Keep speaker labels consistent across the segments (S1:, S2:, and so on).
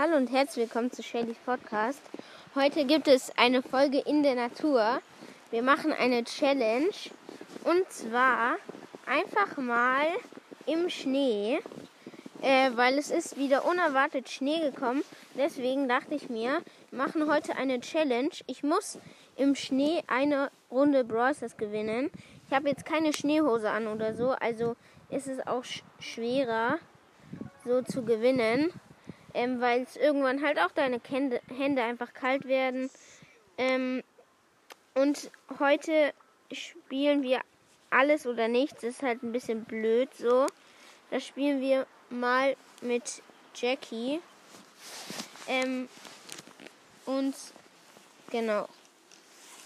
S1: Hallo und herzlich willkommen zu Shadys Podcast. Heute gibt es eine Folge in der Natur. Wir machen eine Challenge und zwar einfach mal im Schnee, äh, weil es ist wieder unerwartet Schnee gekommen. Deswegen dachte ich mir, wir machen heute eine Challenge. Ich muss im Schnee eine Runde Brawlers gewinnen. Ich habe jetzt keine Schneehose an oder so, also ist es auch sch schwerer so zu gewinnen, ähm, weil es irgendwann halt auch deine Hände, Hände einfach kalt werden. Ähm, und heute spielen wir alles oder nichts. Das ist halt ein bisschen blöd so. Da spielen wir mal mit Jackie. Ähm, und genau.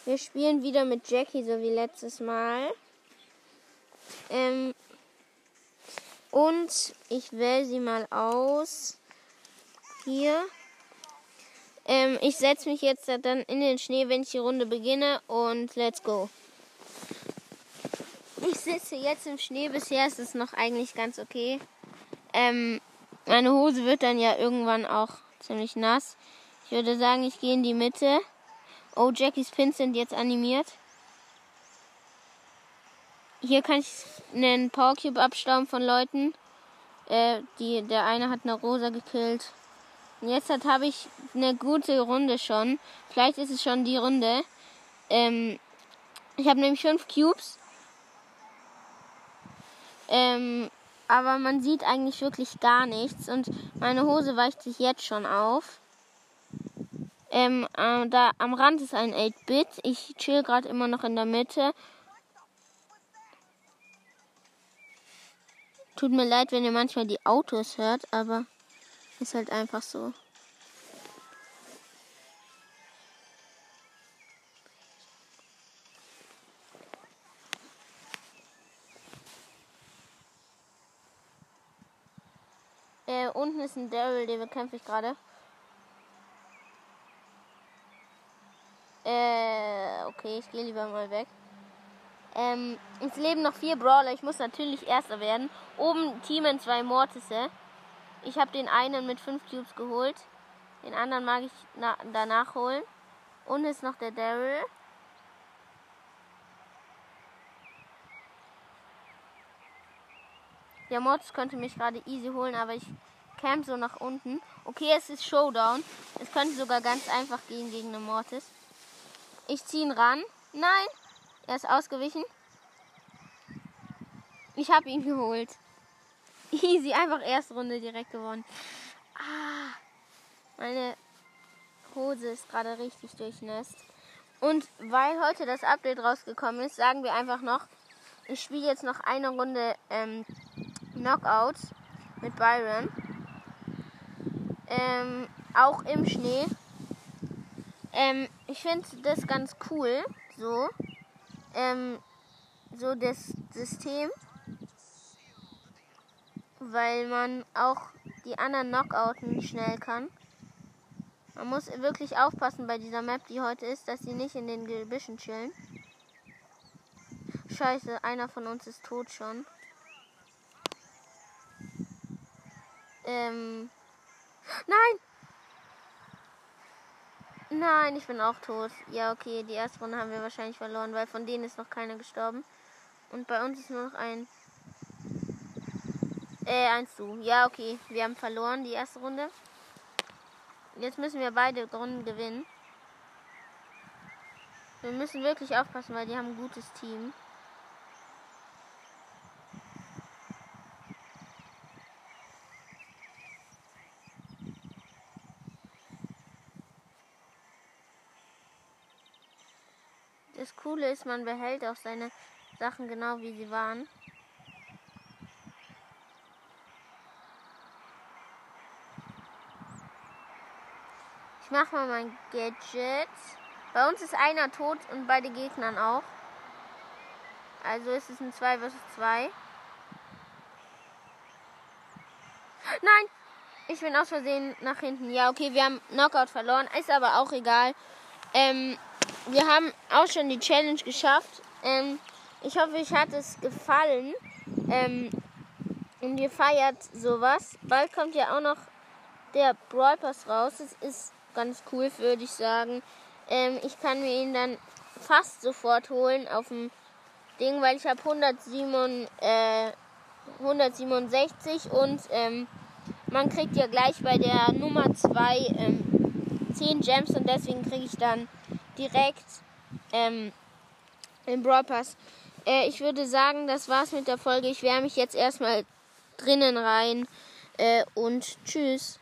S1: Wir spielen wieder mit Jackie, so wie letztes Mal. Ähm, und ich wähle sie mal aus. Hier. Ähm, ich setze mich jetzt dann in den Schnee, wenn ich die Runde beginne. Und let's go. Ich sitze jetzt im Schnee. Bisher ist es noch eigentlich ganz okay. Ähm, meine Hose wird dann ja irgendwann auch ziemlich nass. Ich würde sagen, ich gehe in die Mitte. Oh, Jackies Pins sind jetzt animiert. Hier kann ich einen Power Cube abstauben von Leuten. Äh, die, der eine hat eine Rosa gekillt. Und jetzt habe ich eine gute Runde schon. Vielleicht ist es schon die Runde. Ähm, ich habe nämlich fünf Cubes. Ähm, aber man sieht eigentlich wirklich gar nichts. Und meine Hose weicht sich jetzt schon auf. Ähm, äh, da am Rand ist ein 8-Bit. Ich chill gerade immer noch in der Mitte. Tut mir leid, wenn ihr manchmal die Autos hört, aber ist halt einfach so. Äh, unten ist ein Daryl, den bekämpfe ich gerade. Äh, okay, ich gehe lieber mal weg. Ähm, es leben noch vier Brawler. Ich muss natürlich Erster werden. Oben teamen zwei Mortisse. Ich habe den einen mit fünf Cubes geholt. Den anderen mag ich danach holen. Und ist noch der Daryl. Der Mortis könnte mich gerade easy holen, aber ich camp so nach unten. Okay, es ist Showdown. Es könnte sogar ganz einfach gehen gegen einen Mortis. Ich ziehe ihn ran. Nein, er ist ausgewichen. Ich habe ihn geholt. Easy, einfach erste Runde direkt gewonnen. Ah, meine Hose ist gerade richtig durchnässt. Und weil heute das Update rausgekommen ist, sagen wir einfach noch, ich spiele jetzt noch eine Runde ähm, Knockout mit Byron. Ähm, auch im Schnee. Ähm, ich finde das ganz cool. So ähm, so das System, weil man auch die anderen Knockouten schnell kann. Man muss wirklich aufpassen bei dieser Map, die heute ist, dass sie nicht in den Gebüschen chillen. Scheiße, einer von uns ist tot schon. Ähm. Nein! Nein, ich bin auch tot. Ja, okay, die erste Runde haben wir wahrscheinlich verloren, weil von denen ist noch keiner gestorben. Und bei uns ist nur noch ein. Äh, eins du. Ja, okay. Wir haben verloren die erste Runde. Jetzt müssen wir beide Runden gewinnen. Wir müssen wirklich aufpassen, weil die haben ein gutes Team. Das Coole ist, man behält auch seine Sachen genau wie sie waren. Ich mache mal mein Gadget. Bei uns ist einer tot und bei den Gegnern auch. Also ist es ein 2 vs 2. Nein! Ich bin aus Versehen nach hinten. Ja, okay, wir haben Knockout verloren. Ist aber auch egal. Ähm, wir haben auch schon die Challenge geschafft. Ähm, ich hoffe, euch hat es gefallen. Ähm, und ihr feiert sowas. Bald kommt ja auch noch der Brawl Pass raus. Das ist ganz cool, würde ich sagen. Ähm, ich kann mir ihn dann fast sofort holen auf dem Ding, weil ich habe 107, äh, 167 und ähm, man kriegt ja gleich bei der Nummer 2 ähm, 10 Gems und deswegen kriege ich dann direkt ähm, den Brawl Pass. Äh, ich würde sagen, das war's mit der Folge. Ich wärme mich jetzt erstmal drinnen rein äh, und tschüss.